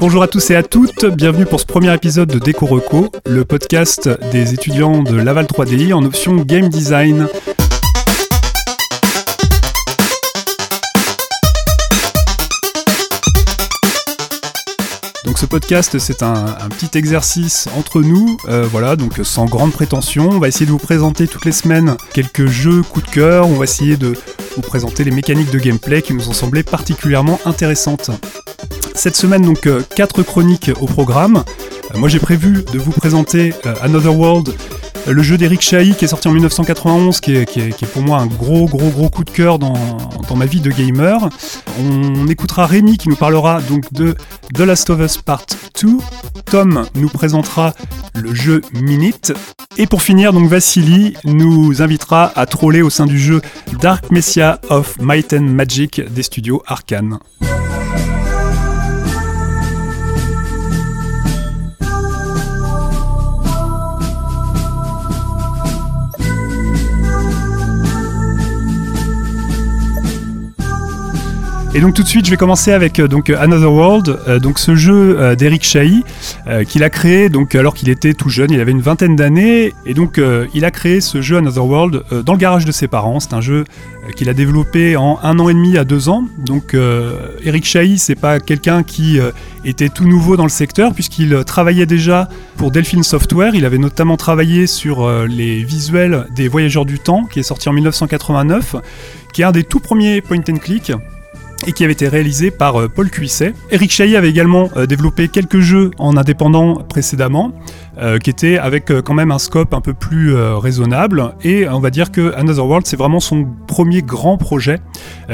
Bonjour à tous et à toutes, bienvenue pour ce premier épisode de Déco Reco, le podcast des étudiants de Laval 3DI en option Game Design. Donc ce podcast, c'est un, petit exercice entre nous, euh, voilà, donc sans grande prétention. On va essayer de vous présenter toutes les semaines quelques jeux coup de cœur. On va essayer de vous présenter les mécaniques de gameplay qui nous ont semblé particulièrement intéressantes. Cette semaine, donc, euh, quatre chroniques au programme. Euh, moi, j'ai prévu de vous présenter Another World, le jeu d'Eric Chahi qui est sorti en 1991, qui est, pour moi un gros gros gros coup de cœur dans, ma vie de gamer. On écoutera Rémi qui nous parlera donc de The Last of Us Part 2. Tom nous présentera le jeu Minute. Et pour finir, donc Vassili nous invitera à troller au sein du jeu Dark Messiah of Might and Magic des studios Arkane. Et donc tout de suite, je vais commencer avec euh, donc Another World, euh, donc ce jeu euh, d'Eric Chahi qu'il a créé donc alors qu'il était tout jeune, il avait une vingtaine d'années et donc il a créé ce jeu Another World dans le garage de ses parents. C'est un jeu qu'il a développé en un an et demi à deux ans. Donc Eric Chahi, c'est pas quelqu'un qui était tout nouveau dans le secteur puisqu'il travaillait déjà pour Delphine Software. Il avait notamment travaillé sur les visuels des Voyageurs du Temps qui est sorti en 1989, qui est un des tout premiers point and click et qui avait été réalisé par euh, Paul Cuisset. Eric Chahi avait également euh, développé quelques jeux en indépendant précédemment, euh, qui étaient avec quand même un scope un peu plus raisonnable. Et on va dire que Another World, c'est vraiment son premier grand projet,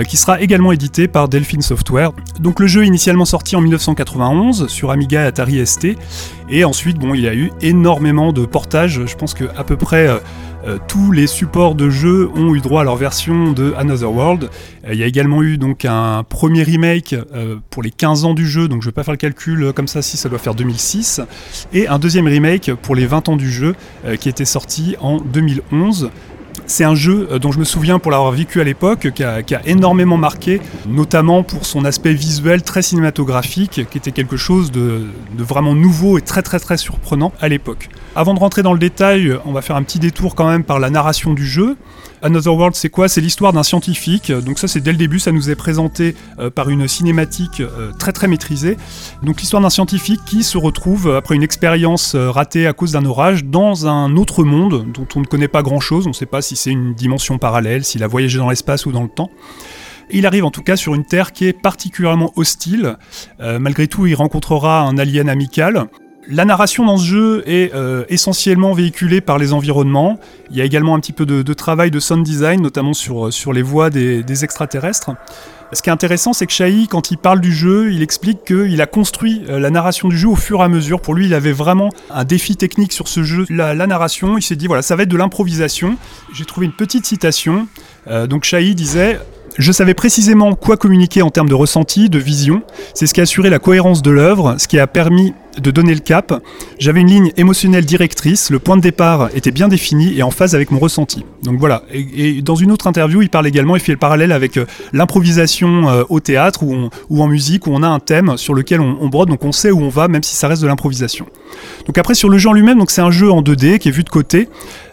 qui sera également édité par Delphine Software. Donc le jeu initialement sorti en 1991 sur Amiga et Atari ST, et ensuite, bon, il y a eu énormément de portages. Je pense que à peu près euh, tous les supports de jeu ont eu droit à leur version de Another World. Euh, il y a également eu donc un premier remake euh, pour les 15 ans du jeu, donc je vais pas faire le calcul comme ça si ça doit faire 2006, et un deuxième remake pour les 20 ans du jeu qui était sorti en 2011. C'est un jeu dont je me souviens pour l'avoir vécu à l'époque, qui a, énormément marqué, notamment pour son aspect visuel très cinématographique, qui était quelque chose de, de vraiment nouveau et très très très surprenant à l'époque. Avant de rentrer dans le détail, on va faire un petit détour quand même par la narration du jeu. Another World, c'est quoi? C'est l'histoire d'un scientifique. Donc ça, c'est dès le début, ça nous est présenté euh, par une cinématique euh, très très maîtrisée. Donc l'histoire d'un scientifique qui se retrouve après une expérience euh, ratée à cause d'un orage dans un autre monde dont on ne connaît pas grand-chose. On ne sait pas si c'est une dimension parallèle, s'il a voyagé dans l'espace ou dans le temps. Il arrive en tout cas sur une Terre qui est particulièrement hostile. malgré tout, il rencontrera un alien amical la narration dans ce jeu est euh, essentiellement véhiculée par les environnements. Il y a également un petit peu de, travail de sound design, notamment sur, sur les voix des, extraterrestres. Ce qui est intéressant, c'est que Shai, quand il parle du jeu, il explique qu'il a construit euh, la narration du jeu au fur et à mesure. Pour lui, il avait vraiment un défi technique sur ce jeu. La, narration, il s'est dit, voilà, ça va être de l'improvisation. J'ai trouvé une petite citation. Euh, donc Shai disait je savais précisément quoi communiquer en termes de ressenti, de vision. C'est ce qui a assuré la cohérence de l'œuvre, ce qui a permis de donner le cap. J'avais une ligne émotionnelle directrice, le point de départ était bien défini et en phase avec mon ressenti. Donc voilà. Et, dans une autre interview, il parle également, il fait le parallèle avec euh, l'improvisation euh, au théâtre ou, en musique, où on a un thème sur lequel on, brode, donc on sait où on va, même si ça reste de l'improvisation. Donc après sur le jeu en lui-même, c'est un jeu en 2D qui est vu de côté.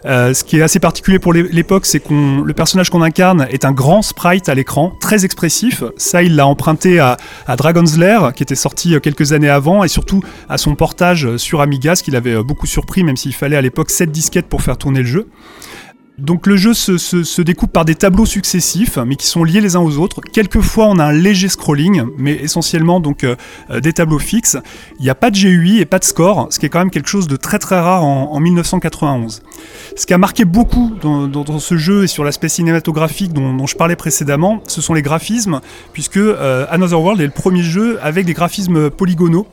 Euh, ce qui est assez particulier pour l'époque, c'est qu'on le personnage qu'on incarne est un grand sprite à l'écran, très expressif. Ça, il l'a emprunté à, Dragon's Lair, qui était sorti quelques années avant, et surtout à son portage sur Amiga, ce qui l'avait beaucoup surpris, même s'il fallait à l'époque 7 disquettes pour faire tourner le jeu. Donc le jeu se, découpe par des tableaux successifs, mais qui sont liés les uns aux autres. Quelquefois, on a un léger scrolling, mais essentiellement donc euh, euh, des tableaux fixes. Il n'y a pas de GUI et pas de score, ce qui est quand même quelque chose de très très rare en, 1991. Ce qui a marqué beaucoup dans, ce jeu et sur l'aspect cinématographique dont, je parlais précédemment, ce sont les graphismes, puisque euh, Another World est le premier jeu avec des graphismes polygonaux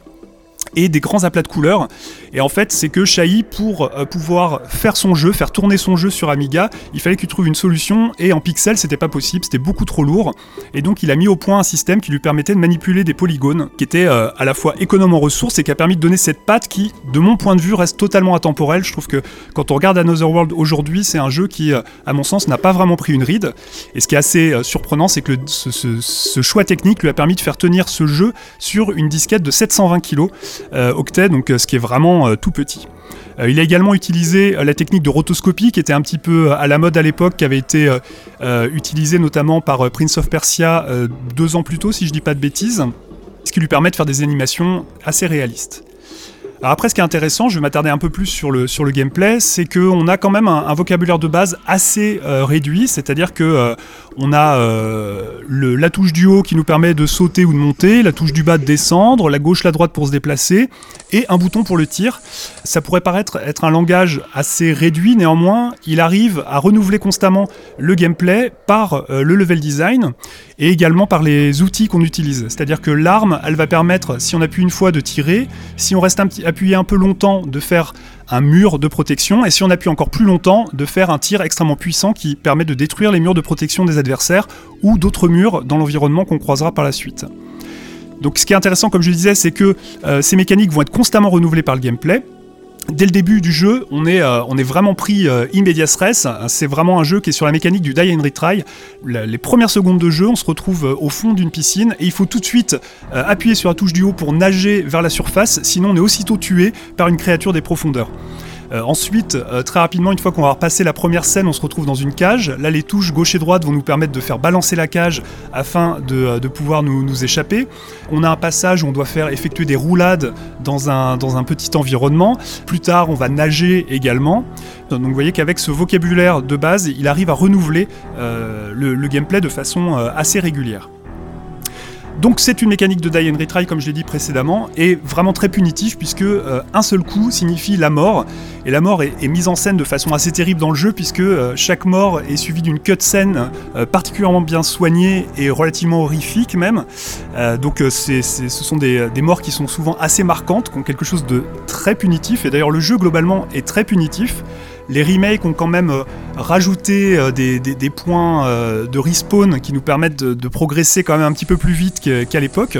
et des grands aplats de couleurs. Et en fait, c'est que Shai, pour euh, pouvoir faire son jeu, faire tourner son jeu sur Amiga, il fallait qu'il trouve une solution, et en pixels, c'était pas possible, c'était beaucoup trop lourd. Et donc, il a mis au point un système qui lui permettait de manipuler des polygones, qui était euh, à la fois économe en ressources et qui a permis de donner cette patte qui, de mon point de vue, reste totalement intemporelle. Je trouve que quand on regarde Another World aujourd'hui, c'est un jeu qui, euh, à mon sens, n'a pas vraiment pris une ride. Et ce qui est assez surprenant, c'est que ce, choix technique lui a permis de faire tenir ce jeu sur une disquette de 720 kg euh, octet, donc euh, ce qui est vraiment euh, tout petit. il a également utilisé la technique de rotoscopie qui était un petit peu à la mode à l'époque, qui avait été utilisée notamment par Prince of Persia deux ans plus tôt, si je dis pas de bêtises, ce qui lui permet de faire des animations assez réalistes. Après, ce qui est intéressant, je vais m'attarder un peu plus sur le, sur le gameplay, c'est qu'on a quand même un, vocabulaire de base assez réduit, c'est-à-dire que on a euh, la touche du haut qui nous permet de sauter ou de monter, la touche du bas de descendre, la gauche, la droite pour se déplacer, et un bouton pour le tir. Ça pourrait paraître être un langage assez réduit, néanmoins, il arrive à renouveler constamment le gameplay par euh, le level design et également par les outils qu'on utilise. C'est-à-dire que l'arme, elle va permettre, si on appuie une fois, de tirer, si on reste appuyé un peu longtemps, de faire un mur de protection, et si on appuie encore plus longtemps, de faire un tir extrêmement puissant qui permet de détruire les murs de protection des adversaires ou d'autres murs dans l'environnement qu'on croisera par la suite. Donc ce qui est intéressant, comme je disais, c'est que euh, ces mécaniques vont être constamment renouvelées par le gameplay, Dès le début du jeu, on est, euh, vraiment pris euh, immédiat stress. C'est vraiment un jeu qui est sur la mécanique du die and retry. les premières secondes de jeu, on se retrouve euh, au fond d'une piscine et il faut tout de suite appuyer sur la touche du haut pour nager vers la surface, sinon on est aussitôt tué par une créature des profondeurs. Euh, ensuite, euh, très rapidement, une fois qu'on va repasser la première scène, on se retrouve dans une cage. Là, les touches gauche et droite vont nous permettre de faire balancer la cage afin de, euh, pouvoir nous, échapper. On a un passage où on doit faire effectuer des roulades dans un, dans un petit environnement. Plus tard, on va nager également. Donc vous voyez qu'avec ce vocabulaire de base, il arrive à renouveler le, gameplay de façon assez régulière. Donc c'est une mécanique de die and retry comme je l'ai dit précédemment et vraiment très punitif puisque euh, un seul coup signifie la mort et la mort est, mise en scène de façon assez terrible dans le jeu puisque euh, chaque mort est suivie d'une cutscene euh, particulièrement bien soignée et relativement horrifique même. donc ce sont des, morts qui sont souvent assez marquantes, qui ont quelque chose de très punitif et d'ailleurs le jeu globalement est très punitif. Les remakes ont quand même euh, rajouté euh, des, points euh, de respawn qui nous permettent de, progresser quand même un petit peu plus vite qu'à l'époque.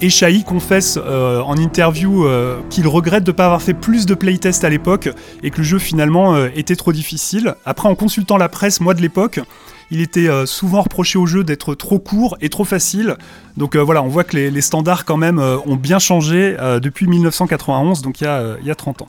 Et Shai confesse en interview qu'il regrette de ne pas avoir fait plus de playtest à l'époque et que le jeu finalement était trop difficile. Après, en consultant la presse, moi de l'époque, il était souvent reproché au jeu d'être trop court et trop facile. Donc voilà, on voit que les, standards quand même ont bien changé depuis 1991, donc il y a 30 ans.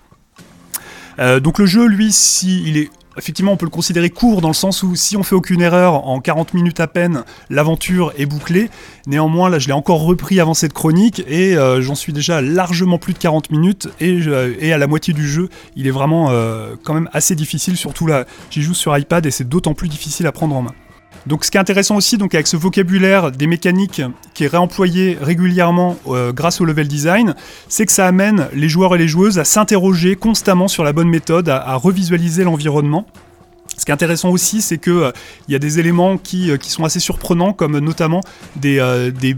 Euh, donc le jeu, lui, si il est effectivement, on peut le considérer court dans le sens où si on fait aucune erreur, en 40 minutes à peine, l'aventure est bouclée. Néanmoins, là, je l'ai encore repris avant cette chronique et euh, j'en suis déjà largement plus de 40 minutes et, et, à la moitié du jeu, il est vraiment euh, quand même assez difficile, surtout là, j'y joue sur iPad et c'est d'autant plus difficile à prendre en main. Donc ce qui est intéressant aussi donc avec ce vocabulaire des mécaniques qui est réemployé régulièrement euh, grâce au level design, c'est que ça amène les joueurs et les joueuses à s'interroger constamment sur la bonne méthode, à, revisualiser l'environnement. Ce qui est intéressant aussi, c'est qu'il euh, y a des éléments qui, euh, qui, sont assez surprenants, comme notamment des,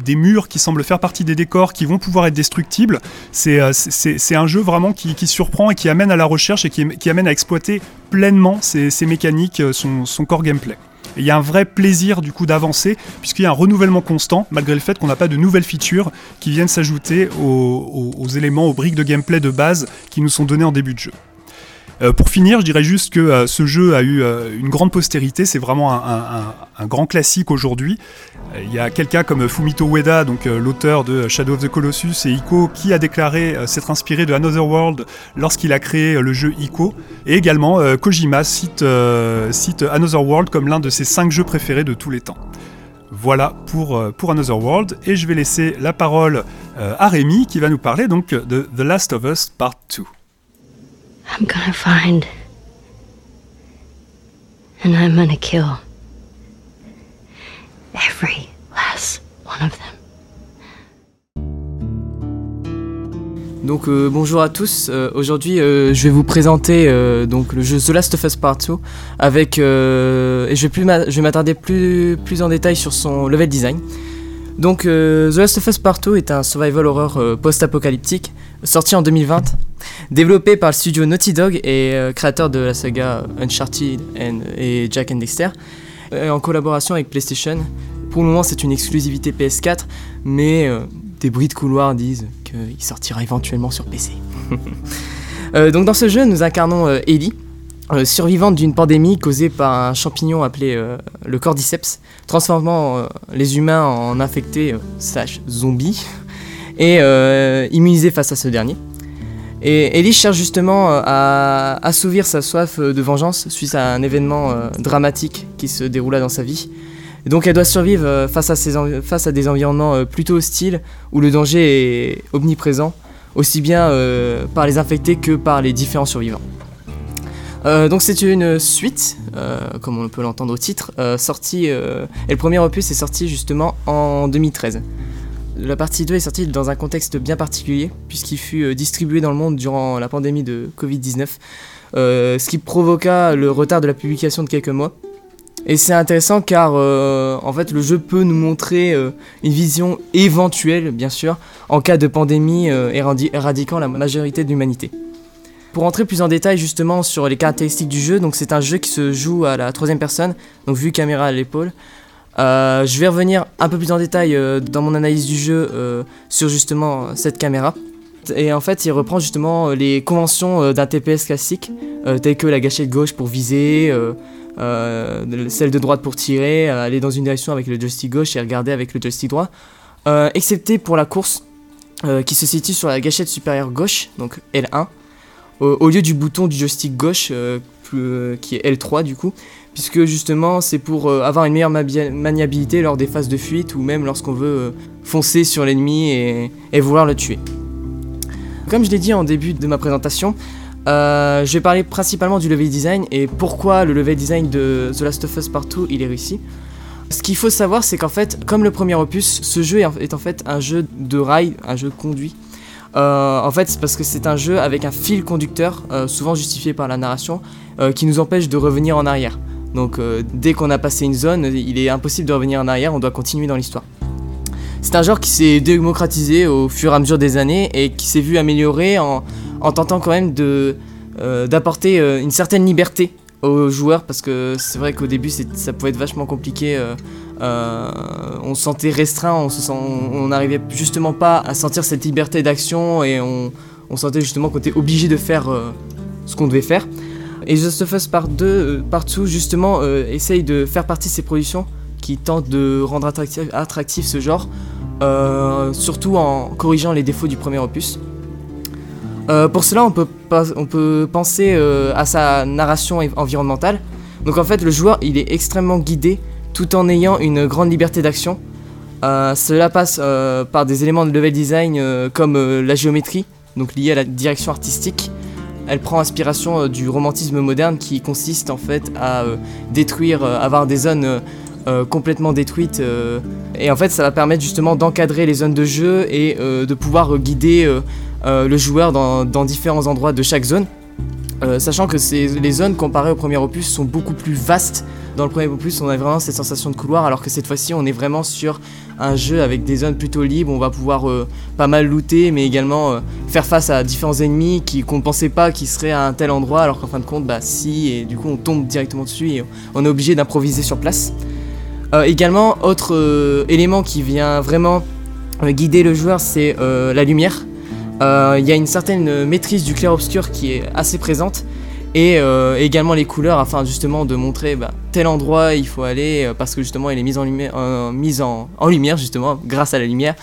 murs qui semblent faire partie des décors qui vont pouvoir être destructibles. C'est un jeu vraiment qui, surprend et qui amène à la recherche et qui, amène à exploiter pleinement ces mécaniques, son core gameplay il y a un vrai plaisir du coup d'avancer, puisqu'il y a un renouvellement constant, malgré le fait qu'on n'a pas de nouvelles features qui viennent s'ajouter aux, éléments, aux briques de gameplay de base qui nous sont donnés en début de jeu. Euh, pour finir, je dirais juste que euh, ce jeu a eu euh, une grande postérité, c'est vraiment un, grand classique aujourd'hui. Il y a quelqu'un comme Fumito Ueda, donc l'auteur de Shadow of the Colossus et Ico, qui a déclaré s'être inspiré de Another World lorsqu'il a créé le jeu Ico. Et également, Kojima cite, cite Another World comme l'un de ses cinq jeux préférés de tous les temps. Voilà pour, pour Another World, et je vais laisser la parole à Rémi qui va nous parler donc de The Last of Us Part 2. I'm gonna find. And I'm gonna kill. Every last one of them. Donc euh, bonjour à tous. Euh, aujourd'hui, euh, je vais vous présenter donc le jeu The Last of Us Part 2 avec et je vais plus je vais m'attarder plus plus en détail sur son level design. Donc The Last of Us Part 2 est un survival horror post-apocalyptique sorti en 2020, développé par le studio Naughty Dog et créateur de la saga Uncharted et Jack and Dexter, en collaboration avec PlayStation. Pour le moment, c'est une exclusivité PS4, mais des bruits de couloir disent qu'il sortira éventuellement sur PC. Euh, donc dans ce jeu, nous incarnons euh, Ellie, euh, survivante d'une pandémie causée par un champignon appelé le cordyceps, transformant les humains en infectés slash zombies et immunisés face à ce dernier. Et Ellie cherche justement à assouvir sa soif de vengeance suite à un événement dramatique qui se déroula dans sa vie. donc elle doit survivre face à, des environnements plutôt hostiles où le danger est omniprésent aussi bien euh, par les infectés que par les différents survivants. Euh, donc c'est une suite, euh, comme on peut l'entendre au titre, sortie, et le premier opus est sorti justement en 2013. La partie 2 est sortie dans un contexte bien particulier, puisqu'il fut distribué dans le monde durant la pandémie de Covid-19, ce qui provoqua le retard de la publication de quelques mois. Et c'est intéressant car euh, en fait le jeu peut nous montrer euh, une vision éventuelle, bien sûr, en cas de pandémie euh, éradiquant la majorité de l'humanité. Pour entrer plus en détail justement sur les caractéristiques du jeu, c'est un jeu qui se joue à la troisième personne, donc vue caméra à l'épaule. Je vais revenir un peu plus en détail dans mon analyse du jeu sur justement cette caméra. Et en fait, il reprend justement les conventions d'un TPS classique, telles que la gâchette gauche pour viser, euh, celle de droite pour tirer, euh, aller dans une direction avec le joystick gauche et regarder avec le joystick droit. Euh, excepté pour la course qui se situe sur la gâchette supérieure gauche, donc L1, au lieu du bouton du joystick gauche qui est L3 du coup, puisque justement c'est pour avoir une meilleure maniabilité lors des phases de fuite ou même lorsqu'on veut foncer sur l'ennemi et, vouloir le tuer. Comme je l'ai dit en début de ma présentation, euh, je vais parler principalement du level design et pourquoi le level design de The Last of Us Part 2 il est réussi. Ce qu'il faut savoir, c'est qu'en fait, comme le premier opus, ce jeu est en fait un jeu de rail, un jeu conduit. Euh, en fait, c'est parce que c'est un jeu avec un fil conducteur, euh, souvent justifié par la narration, qui nous empêche de revenir en arrière. Donc, dès qu'on a passé une zone, il est impossible de revenir en arrière, on doit continuer dans l'histoire. C'est un genre qui s'est démocratisé au fur et à mesure des années et qui s'est vu améliorer en, en tentant quand même euh, d'apporter euh, une certaine liberté aux joueurs parce que c'est vrai qu'au début ça pouvait être vachement compliqué. Euh, on se sentait restreint, on n'arrivait justement pas à sentir cette liberté d'action et on, sentait justement qu'on était obligé de faire ce qu'on devait faire. Et Just of Us Part 2, partout justement, essaye de faire partie de ces productions qui tentent de rendre attractif, attractif ce genre, surtout en corrigeant les défauts du premier opus. Euh, pour cela, on peut, on peut penser euh, à sa narration environnementale. Donc en fait, le joueur, il est extrêmement guidé tout en ayant une grande liberté d'action. Euh, cela passe par des éléments de level design comme la géométrie, donc liée à la direction artistique. Elle prend inspiration du romantisme moderne qui consiste en fait à détruire, avoir des zones complètement détruites. et en fait, ça va permettre justement d'encadrer les zones de jeu et de pouvoir guider euh, le joueur dans, différents endroits de chaque zone. Euh, sachant que les zones comparées au premier opus sont beaucoup plus vastes. Dans le premier opus, on a vraiment cette sensation de couloir, alors que cette fois-ci, on est vraiment sur un jeu avec des zones plutôt libres. On va pouvoir euh, pas mal looter, mais également faire face à différents ennemis qui qu'on ne pensait pas qu'ils seraient à un tel endroit, alors qu'en fin de compte, bah si, et du coup, on tombe directement dessus et on est obligé d'improviser sur place. également, autre élément qui vient vraiment guider le joueur, c'est la lumière. Euh, il y a une certaine maîtrise du clair-obscur qui est assez présente et euh, également les couleurs afin justement de montrer bah, tel endroit il faut aller euh, parce que justement il est mis en lumière, mise en, lumière justement grâce à la lumière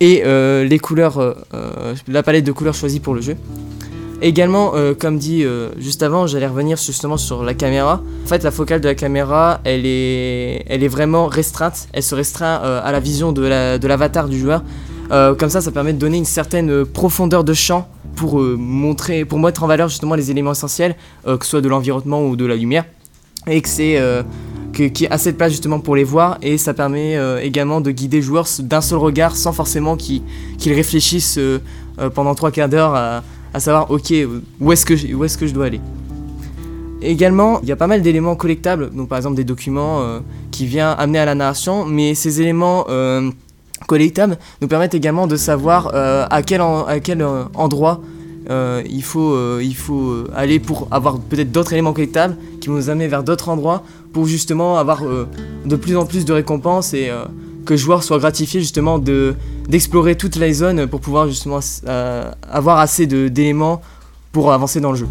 et les couleurs, la palette de couleurs choisie pour le jeu. Également, comme dit juste avant, j'allais revenir justement sur la caméra. En fait, la focale de la caméra, elle est, elle est vraiment restreinte. Elle se restreint à la vision de l'avatar du joueur. Euh, comme ça, ça permet de donner une certaine euh, profondeur de champ pour euh, montrer, pour mettre en valeur justement les éléments essentiels, que ce soit de l'environnement ou de la lumière, et que c'est a assez de place justement pour les voir, et ça permet également de guider le joueur d'un seul regard sans forcément qu'il réfléchisse pendant trois quarts d'heure à, savoir ok où est-ce que où est-ce que je dois aller. Également, il y a pas mal d'éléments collectables, donc par exemple des documents qui viennent amener à la narration, mais ces éléments collectables nous permettent également de savoir à quel, à quel endroit il, faut, il faut aller pour avoir peut-être d'autres éléments collectables qui vont nous amener vers d'autres endroits pour justement avoir de plus en plus de récompenses et que le joueur soit gratifié justement de d'explorer toute la zone pour pouvoir justement euh, avoir assez d'éléments pour avancer dans le jeu.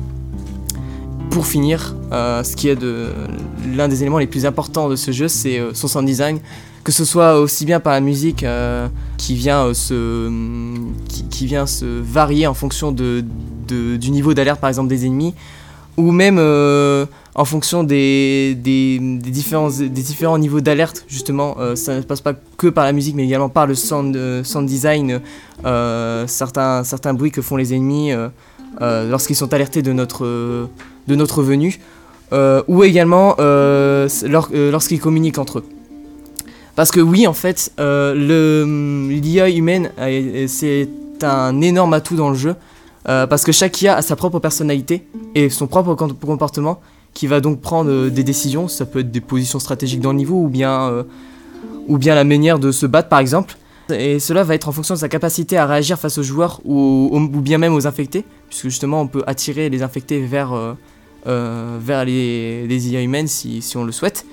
Pour finir, euh, ce qui est de l'un des éléments les plus importants de ce jeu, c'est euh, son sound design, que ce soit aussi bien par la musique qui vient se qui, vient se varier en fonction de, du niveau d'alerte par exemple des ennemis, ou même en fonction des, des, différents, des différents niveaux d'alerte, justement, euh, ça ne passe pas que par la musique, mais également par le sound, euh, sound design, euh, certains, certains bruits que font les ennemis lorsqu'ils sont alertés de notre, de notre venue, ou également lorsqu'ils communiquent entre eux. Parce que oui, en fait, l'IA humaine, c'est un énorme atout dans le jeu. parce que chaque IA a sa propre personnalité et son propre comportement qui va donc prendre euh, des décisions. Ça peut être des positions stratégiques dans le niveau ou bien, euh, la manière de se battre par exemple. Et cela va être en fonction de sa capacité à réagir face aux joueurs ou, bien même aux infectés, puisque justement on peut attirer les infectés vers, euh, vers les, les, IA humaines si, si, on le souhaite.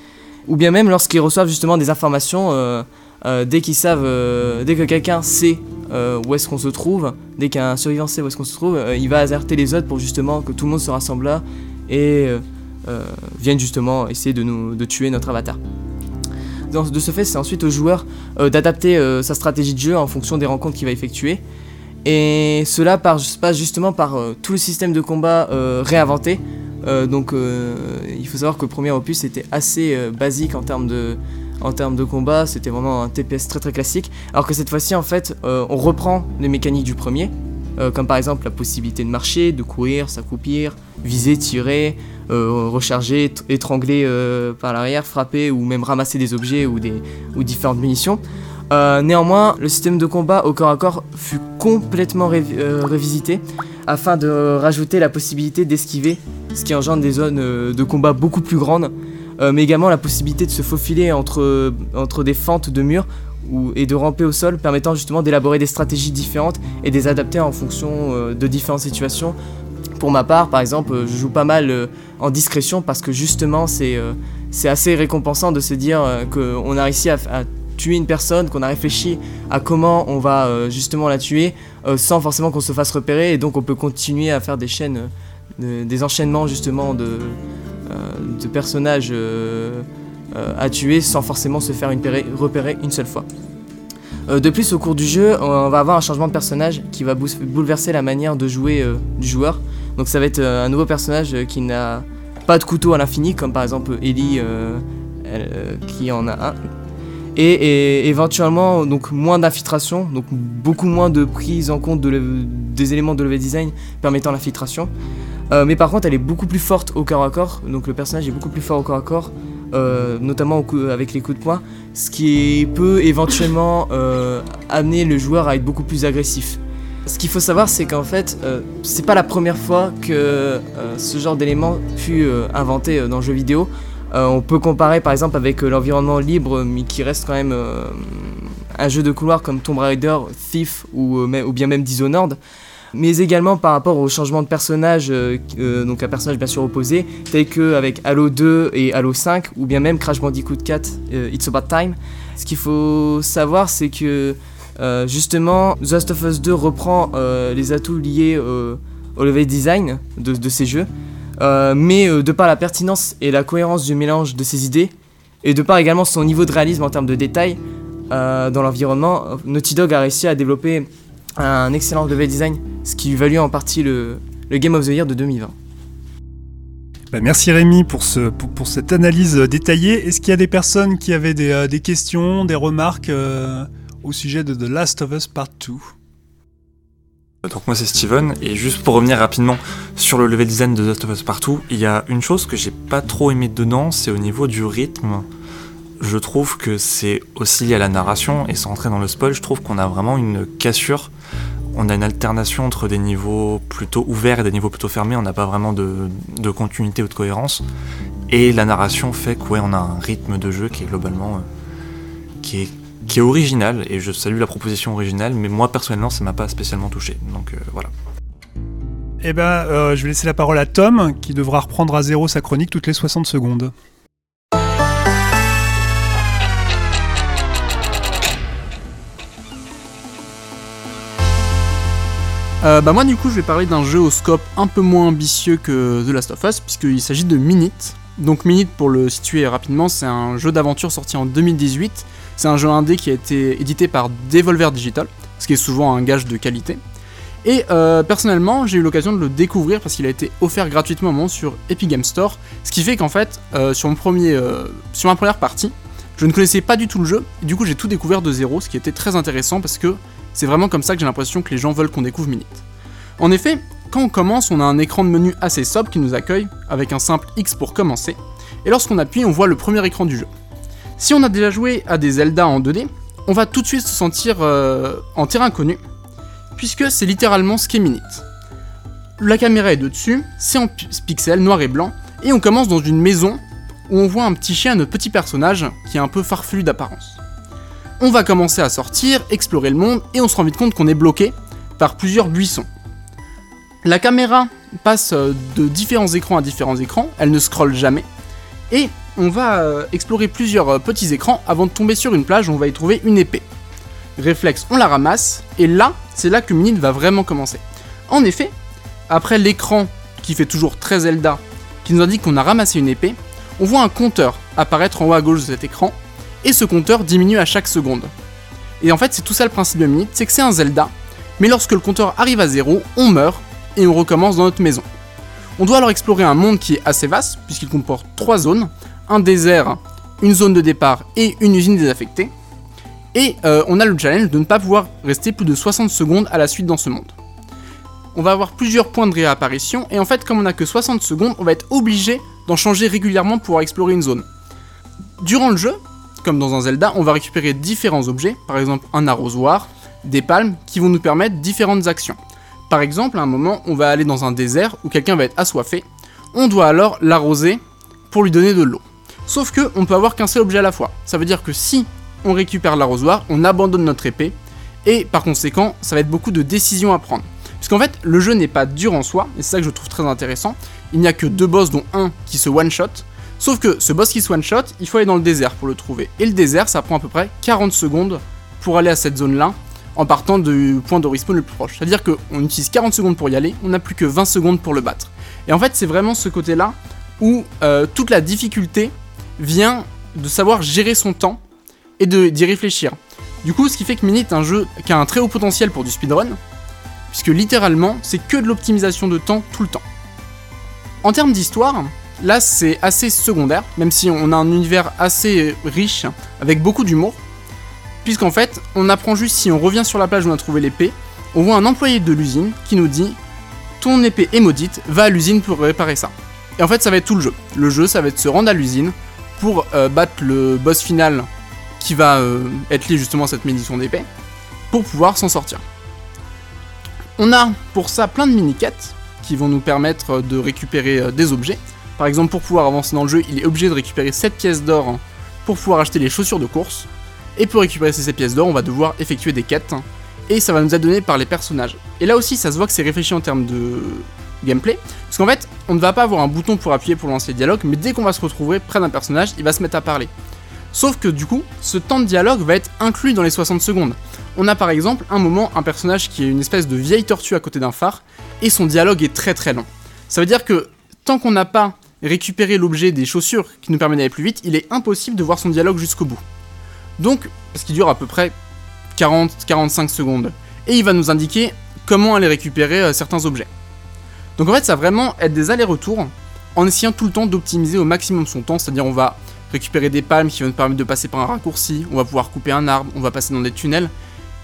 Ou bien même lorsqu'ils reçoivent justement des informations, dès qu'ils savent, dès que quelqu'un sait où est-ce qu'on se trouve, dès qu'un survivant sait où est-ce qu'on se trouve, il va alerter les autres pour justement que tout le monde se rassemble là et euh, viennent justement essayer de, nous, de tuer notre avatar. de ce fait, c'est ensuite au joueur euh, d'adapter euh, sa stratégie de jeu en fonction des rencontres qu'il va effectuer. Et cela passe justement par tout le système de combat réinventé. Donc il faut savoir que le premier opus était assez basique en termes de, en combat, c'était vraiment un TPS très très classique. Alors que cette fois-ci, en fait, on reprend les mécaniques du premier, comme par exemple la possibilité de marcher, de courir, s'accroupir, viser, tirer, euh, recharger, étrangler euh, par l'arrière, frapper ou même ramasser des objets ou, des, ou différentes munitions. Euh, néanmoins, le système de combat au corps à corps fut complètement révisité afin de rajouter la possibilité d'esquiver, ce qui engendre des zones de combat beaucoup plus grandes, mais également la possibilité de se faufiler entre, des fentes de murs et de ramper au sol, permettant justement d'élaborer des stratégies différentes et de les adapter en fonction de différentes situations. Pour ma part, par exemple, je joue pas mal euh, en discrétion parce que justement, c'est euh, assez récompensant de se dire euh, qu'on a réussi à, tuer une personne, qu'on a réfléchi à comment on va justement la tuer sans forcément qu'on se fasse repérer et donc on peut continuer à faire des chaînes, des enchaînements justement de, de personnages à tuer sans forcément se faire repérer une seule fois. de plus, au cours du jeu, on va avoir un changement de personnage qui va bouleverser la manière de jouer du joueur. Donc ça va être euh, un nouveau personnage euh, qui n'a pas de couteau à l'infini, comme par exemple Ellie euh, qui en a un. Et, éventuellement donc moins d'infiltration, donc beaucoup moins de prise en compte des éléments de level design permettant l'infiltration. mais par contre elle est beaucoup plus forte au corps à corps, donc le personnage est beaucoup plus fort au corps à corps, notamment avec les coups de poing, ce qui peut éventuellement amener le joueur à être beaucoup plus agressif. Ce qu'il faut savoir, c'est qu'en fait, euh, c'est pas la première fois que euh, ce genre d'élément fut euh, inventé dans le jeu vidéo. On peut comparer par exemple avec l'environnement libre, mais qui reste quand même un jeu de couloir comme Tomb Raider, Thief ou, bien même Dishonored mais également par rapport au changement de personnage, donc un personnage bien sûr opposé, tel que avec Halo 2 et Halo 5, ou bien même Crash Bandicoot 4, It's About Time. Ce qu'il faut savoir, c'est que euh, justement, The Last of Us 2 reprend euh, les atouts liés au level design de, ces jeux, euh, mais de par la pertinence et la cohérence du mélange de ces idées, et de par également son niveau de réalisme en termes de détails dans l'environnement, Naughty Dog a réussi à développer un excellent level design, ce qui lui valut en partie le, Game of the Year de 2020. Bah, merci Rémi pour, ce, pour, cette analyse détaillée. Est-ce qu'il y a des personnes qui avaient des questions, des remarques au sujet de The Last of Us Part 2. Donc moi c'est Steven et juste pour revenir rapidement sur le level design de The Last of Us Part 2, il y a une chose que j'ai pas trop aimé dedans, c'est au niveau du rythme. Je trouve que c'est aussi lié à la narration et sans rentrer dans le spoil, je trouve qu'on a vraiment une cassure. On a une alternation entre des niveaux plutôt ouverts et des niveaux plutôt fermés, on n'a pas vraiment de, de, continuité ou de cohérence. Et la narration fait qu'on a un rythme de jeu qui est globalement euh, qui qui est original, et je salue la proposition originale, mais moi personnellement ça m'a pas spécialement touché. Donc voilà. Eh ben, je vais laisser la parole à Tom, qui devra reprendre à zéro sa chronique toutes les 60 secondes. Euh, bah moi du coup je vais parler d'un jeu au scope un peu moins ambitieux que The Last of Us puisqu'il s'agit de Minute. Donc Minute pour le situer rapidement c'est un jeu d'aventure sorti en 2018. C'est un jeu indé qui a été édité par Devolver Digital, ce qui est souvent un gage de qualité. Et euh, personnellement j'ai eu l'occasion de le découvrir parce qu'il a été offert gratuitement sur Epic Game Store. Ce qui fait qu'en fait euh, sur, mon premier, sur ma première partie je ne connaissais pas du tout le jeu et du coup j'ai tout découvert de zéro ce qui était très intéressant parce que c'est vraiment comme ça que j'ai l'impression que les gens veulent qu'on découvre Minute. En effet, quand on commence, on a un écran de menu assez sobre qui nous accueille, avec un simple X pour commencer, et lorsqu'on appuie, on voit le premier écran du jeu. Si on a déjà joué à des Zelda en 2D, on va tout de suite se sentir euh, en terrain connu, puisque c'est littéralement ce qu'est Minute. La caméra est de dessus, c'est en pixels noir et blanc, et on commence dans une maison où on voit un petit chien, notre petit personnage, qui est un peu farfelu d'apparence on va commencer à sortir, explorer le monde, et on se rend vite compte qu'on est bloqué par plusieurs buissons. La caméra passe euh, de différents écrans à différents écrans, elle ne scrolle jamais, et on va euh, explorer plusieurs euh, petits écrans avant de tomber sur une plage où on va y trouver une épée. Réflexe, on la ramasse, et là, c'est là que Minute va vraiment commencer. En effet, après l'écran qui fait toujours très Zelda, qui nous indique qu'on a ramassé une épée, on voit un compteur apparaître en haut à gauche de cet écran, et ce compteur diminue à chaque seconde. Et en fait, c'est tout ça le principe de Minute, c'est que c'est un Zelda, mais lorsque le compteur arrive à zéro, on meurt et on recommence dans notre maison. On doit alors explorer un monde qui est assez vaste, puisqu'il comporte trois zones, un désert, une zone de départ et une usine désaffectée. Et euh, on a le challenge de ne pas pouvoir rester plus de 60 secondes à la suite dans ce monde. On va avoir plusieurs points de réapparition, et en fait, comme on n'a que 60 secondes, on va être obligé d'en changer régulièrement pour explorer une zone. Durant le jeu, comme dans un Zelda, on va récupérer différents objets, par exemple un arrosoir, des palmes, qui vont nous permettre différentes actions. Par exemple, à un moment, on va aller dans un désert où quelqu'un va être assoiffé, on doit alors l'arroser pour lui donner de l'eau. Sauf que on peut avoir qu'un seul objet à la fois. Ça veut dire que si on récupère l'arrosoir, on abandonne notre épée, et par conséquent, ça va être beaucoup de décisions à prendre. Puisqu'en fait, le jeu n'est pas dur en soi, et c'est ça que je trouve très intéressant. Il n'y a que deux boss, dont un qui se one-shot, Sauf que ce boss qui se one-shot, il faut aller dans le désert pour le trouver. Et le désert, ça prend à peu près 40 secondes pour aller à cette zone-là, en partant du point de respawn le plus proche. C'est-à-dire qu'on utilise 40 secondes pour y aller, on n'a plus que 20 secondes pour le battre. Et en fait, c'est vraiment ce côté-là où euh, toute la difficulté vient de savoir gérer son temps et d'y réfléchir. Du coup, ce qui fait que Mini est un jeu qui a un très haut potentiel pour du speedrun, puisque littéralement, c'est que de l'optimisation de temps tout le temps. En termes d'histoire, Là, c'est assez secondaire, même si on a un univers assez riche, avec beaucoup d'humour. Puisqu'en fait, on apprend juste si on revient sur la plage où on a trouvé l'épée, on voit un employé de l'usine qui nous dit Ton épée est maudite, va à l'usine pour réparer ça. Et en fait, ça va être tout le jeu. Le jeu, ça va être se rendre à l'usine pour euh, battre le boss final qui va euh, être lié justement à cette médition d'épée, pour pouvoir s'en sortir. On a pour ça plein de mini-quêtes qui vont nous permettre de récupérer euh, des objets. Par exemple, pour pouvoir avancer dans le jeu, il est obligé de récupérer 7 pièces d'or pour pouvoir acheter les chaussures de course. Et pour récupérer ces 7 pièces d'or, on va devoir effectuer des quêtes. Et ça va nous être donné par les personnages. Et là aussi, ça se voit que c'est réfléchi en termes de gameplay. Parce qu'en fait, on ne va pas avoir un bouton pour appuyer pour lancer le dialogue, mais dès qu'on va se retrouver près d'un personnage, il va se mettre à parler. Sauf que du coup, ce temps de dialogue va être inclus dans les 60 secondes. On a par exemple un moment un personnage qui est une espèce de vieille tortue à côté d'un phare, et son dialogue est très très long. Ça veut dire que tant qu'on n'a pas récupérer l'objet des chaussures qui nous permet d'aller plus vite, il est impossible de voir son dialogue jusqu'au bout. Donc, parce qu'il dure à peu près 40-45 secondes. Et il va nous indiquer comment aller récupérer euh, certains objets. Donc en fait, ça va vraiment être des allers-retours en essayant tout le temps d'optimiser au maximum son temps, c'est-à-dire on va récupérer des palmes qui vont nous permettre de passer par un raccourci, on va pouvoir couper un arbre, on va passer dans des tunnels.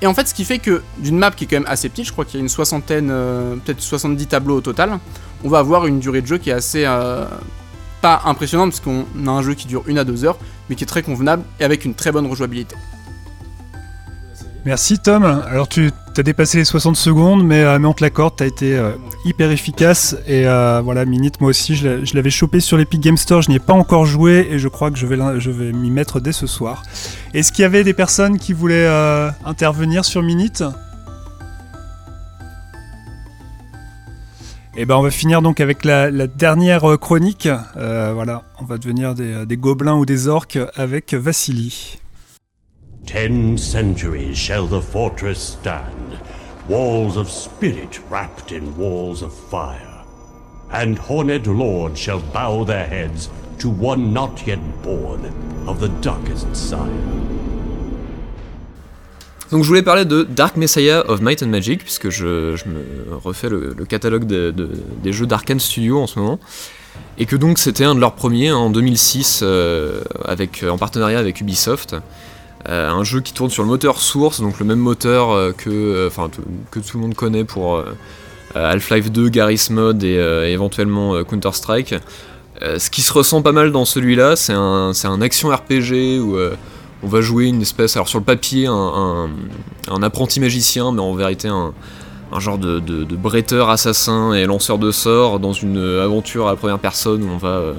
Et en fait, ce qui fait que d'une map qui est quand même assez petite, je crois qu'il y a une soixantaine, euh, peut-être 70 tableaux au total, on va avoir une durée de jeu qui est assez euh, pas impressionnante parce qu'on a un jeu qui dure une à deux heures, mais qui est très convenable et avec une très bonne rejouabilité. Merci Tom. Alors tu as dépassé les 60 secondes, mais, euh, mais on te l'accorde, tu as été euh, hyper efficace. Et euh, voilà, Minute, moi aussi, je l'avais chopé sur l'Epic Game Store, je n'y ai pas encore joué et je crois que je vais, m'y mettre dès ce soir. Est-ce qu'il y avait des personnes qui voulaient intervenir sur Minute Et ben on va finir donc avec la, dernière chronique. Voilà, on va devenir des, des gobelins ou des orques avec Vassili. Ten centuries shall the fortress stand, walls of spirit wrapped in walls of fire. And horned lords shall bow their heads to one not yet born of the darkest sire. Donc je voulais parler de Dark Messiah of Might and Magic, puisque je, je me refais le, le catalogue de- de- des jeux d'Arkane Studio en ce moment. Et que donc c'était un de leurs premiers hein, en 2006, euh, avec, en partenariat avec Ubisoft. Euh, un jeu qui tourne sur le moteur source, donc le même moteur euh, que, euh, que tout le monde connaît pour Half-Life 2, Garry's Mod et éventuellement Counter-Strike. Ce qui se ressent pas mal dans celui-là, c'est un, action RPG où on va jouer une espèce, alors sur le papier, un, apprenti magicien, mais en vérité un, genre de, de, de bretteur assassin et lanceur de sorts dans une aventure à la première personne où on va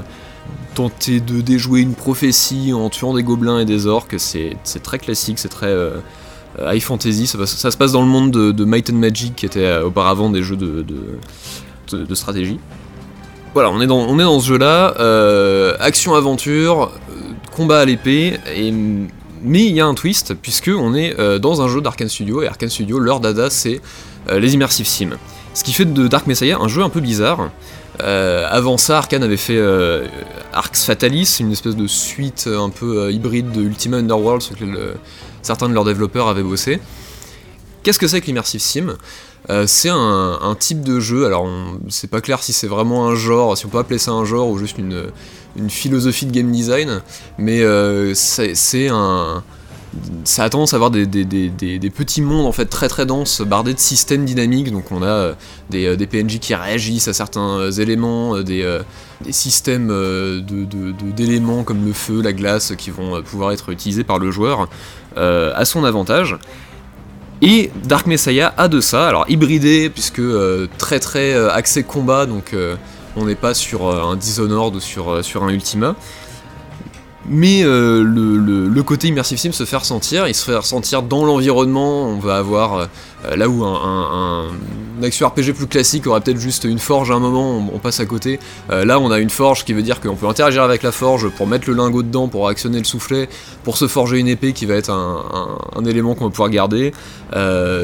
tenter de déjouer une prophétie en tuant des gobelins et des orques. C'est très classique, c'est très euh, high fantasy. Ça, se passe dans le monde de, Might and Magic, qui était euh, auparavant des jeux de, stratégie. Voilà, on est dans, ce jeu-là, euh, action-aventure, combat à l'épée, mais il y a un twist, puisque on est dans un jeu d'Arkane Studio, et Arkane Studio, leur dada, c'est les immersive sim. Ce qui fait de Dark Messiah un jeu un peu bizarre. Euh, avant ça, Arkane avait fait euh, Arx Fatalis, une espèce de suite euh, un peu euh, hybride de Ultima Underworld sur lequel certains de leurs développeurs avaient bossé. Qu'est-ce que c'est que l'immersive sim? C'est un, un type de jeu, alors c'est pas clair si c'est vraiment un genre, si on peut appeler ça un genre ou juste une, une philosophie de game design, mais c'est un. Ça a tendance à avoir des, petits mondes en fait très très denses, bardés de systèmes dynamiques. Donc on a euh, des, euh, PNJ qui réagissent à certains euh, éléments, des, systèmes d'éléments comme le feu, la glace, qui vont pouvoir être utilisés par le joueur à son avantage. Et Dark Messiah a de ça, alors hybridé, puisque très très axé combat, donc on n'est pas sur un Dishonored ou sur un Ultima. Mais euh, le, côté immersive sim se fait ressentir, il se fait ressentir dans l'environnement, on va avoir euh, là où un, action RPG plus classique aurait peut-être juste une forge à un moment, on, passe à côté. Euh, là on a une forge qui veut dire qu'on peut interagir avec la forge pour mettre le lingot dedans, pour actionner le soufflet, pour se forger une épée qui va être un, élément qu'on va pouvoir garder.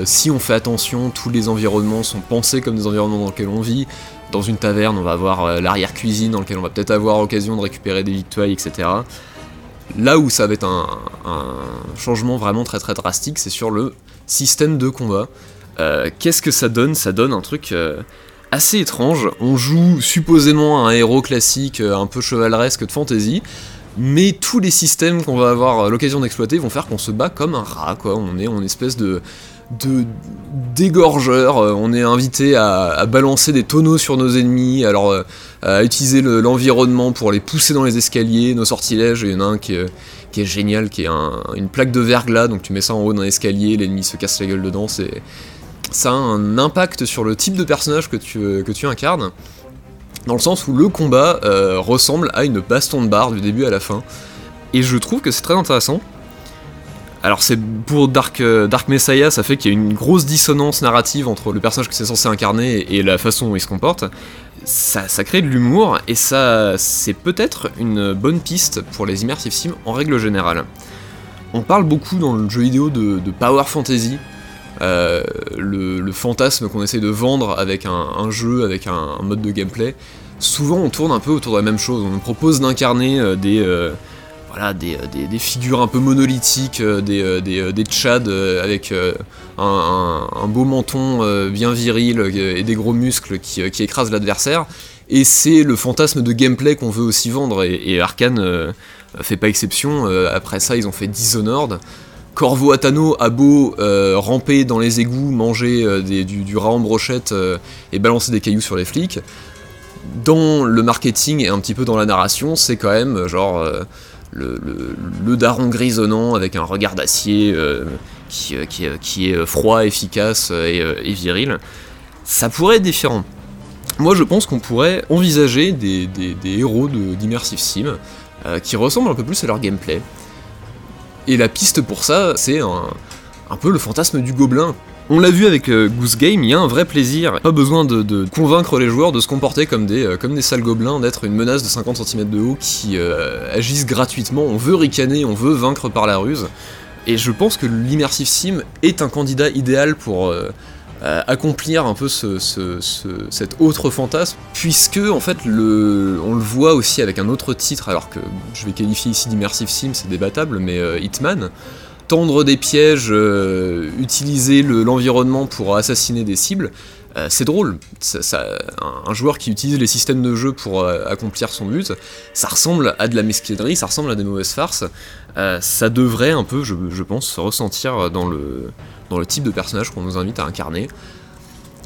Si on fait attention, tous les environnements sont pensés comme des environnements dans lesquels on vit. Dans une taverne, on va avoir l'arrière-cuisine dans lequel on va peut-être avoir l'occasion de récupérer des victuailles, etc. Là où ça va être un, changement vraiment très très drastique, c'est sur le système de combat. Euh, Qu'est-ce que ça donne? Ça donne un truc euh, assez étrange. On joue supposément un héros classique, euh, un peu chevaleresque de fantasy, mais tous les systèmes qu'on va avoir l'occasion d'exploiter vont faire qu'on se bat comme un rat, quoi. On est en espèce de de dégorgeur, Euh, on est invité à, balancer des tonneaux sur nos ennemis, alors euh, à utiliser le- l'environnement pour les pousser dans les escaliers, nos sortilèges, il y en a un qui est, génial, qui est un- une plaque de verglas, donc tu mets ça en haut d'un escalier, l'ennemi se casse la gueule dedans, ça a un impact sur le type de personnage que tu, tu incarnes, dans le sens où le combat euh, ressemble à une baston de barre du début à la fin, et je trouve que c'est très intéressant. Alors c'est pour Dark, euh, Dark Messiah, ça fait qu'il y a une grosse dissonance narrative entre le personnage que c'est censé incarner et, la façon dont il se comporte. Ça, crée de l'humour et ça c'est peut-être une bonne piste pour les immersive sims en règle générale. On parle beaucoup dans le jeu vidéo de, power fantasy, euh, le, fantasme qu'on essaie de vendre avec un, jeu, avec un, un mode de gameplay. Souvent on tourne un peu autour de la même chose, on nous propose d'incarner euh, des... voilà, des, euh, des- des figures un peu monolithiques, euh, des, euh, des, des avec un, beau menton bien viril et des gros muscles qui, qui écrasent l'adversaire. Et c'est le fantasme de gameplay qu'on veut aussi vendre, et, Arkane euh, fait pas exception. Après ça, ils ont fait Dishonored. Corvo Atano a beau ramper dans les égouts, manger du, rat en brochette et balancer des cailloux sur les flics. Dans le marketing et un petit peu dans la narration, c'est quand même genre le, daron grisonnant avec un regard d'acier euh, qui, qui, qui, est froid, efficace et, viril, ça pourrait être différent. Moi je pense qu'on pourrait envisager des, héros d'Immersive Sim qui ressemblent un peu plus à leur gameplay. Et la piste pour ça, c'est un peu le fantasme du gobelin. On l'a vu avec euh, Goose Game, il y a un vrai plaisir. Pas besoin de, convaincre les joueurs de se comporter comme des, euh, comme des sales gobelins, d'être une menace de 50 cm de haut qui euh, agissent gratuitement. On veut ricaner, on veut vaincre par la ruse. Et je pense que l'Immersive Sim est un candidat idéal pour accomplir un peu cet autre fantasme, puisque en fait on le voit aussi avec un autre titre, alors que je vais qualifier ici d'Immersive Sim, c'est débattable, mais Hitman tendre des pièges, euh, utiliser l'environnement pour assassiner des cibles, euh, c'est drôle. un, joueur qui utilise les systèmes de jeu pour euh, accomplir son but, ça ressemble à de la mesquinerie, ça ressemble à des mauvaises farces. ça devrait un peu, je, pense, se ressentir dans le type de personnage qu'on nous invite à incarner.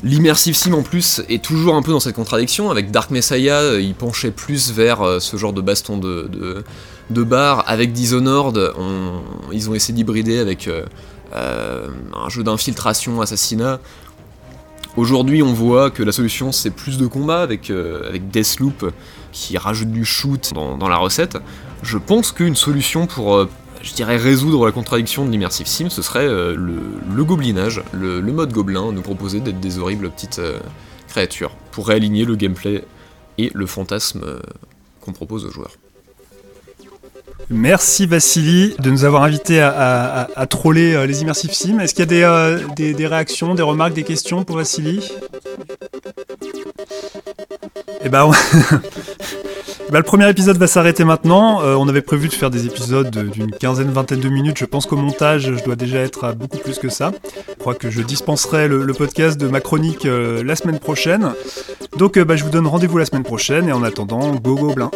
L'immersive sim en plus est toujours un peu dans cette contradiction. Avec Dark Messiah, il penchait plus vers ce genre de baston de de avec Dishonored, ils ont essayé d'hybrider avec euh, euh, un jeu d'infiltration, assassinat. Aujourd'hui, on voit que la solution c'est plus de combat avec, euh, avec Deathloop qui rajoute du shoot dans, la recette. Je pense qu'une solution pour, je dirais, résoudre la contradiction de l'immersive sim, ce serait le, goblinage, le, mode gobelin, nous proposer d'être des horribles petites créatures pour réaligner le gameplay et le fantasme qu'on propose aux joueurs. Merci Vassili de nous avoir invités à, troller euh, les Immersive Sim. Est-ce qu'il y a euh, des, réactions, des remarques, des questions pour Vassili? Eh ben, eh ben, le premier épisode va s'arrêter maintenant. Euh, on avait prévu de faire des épisodes d'une quinzaine, vingtaine de minutes. Je pense qu'au montage, je dois déjà être à beaucoup plus que ça. Je crois que je dispenserai le, podcast de ma chronique la semaine prochaine. Donc, bah, je vous donne rendez-vous la semaine prochaine et en attendant, go go blin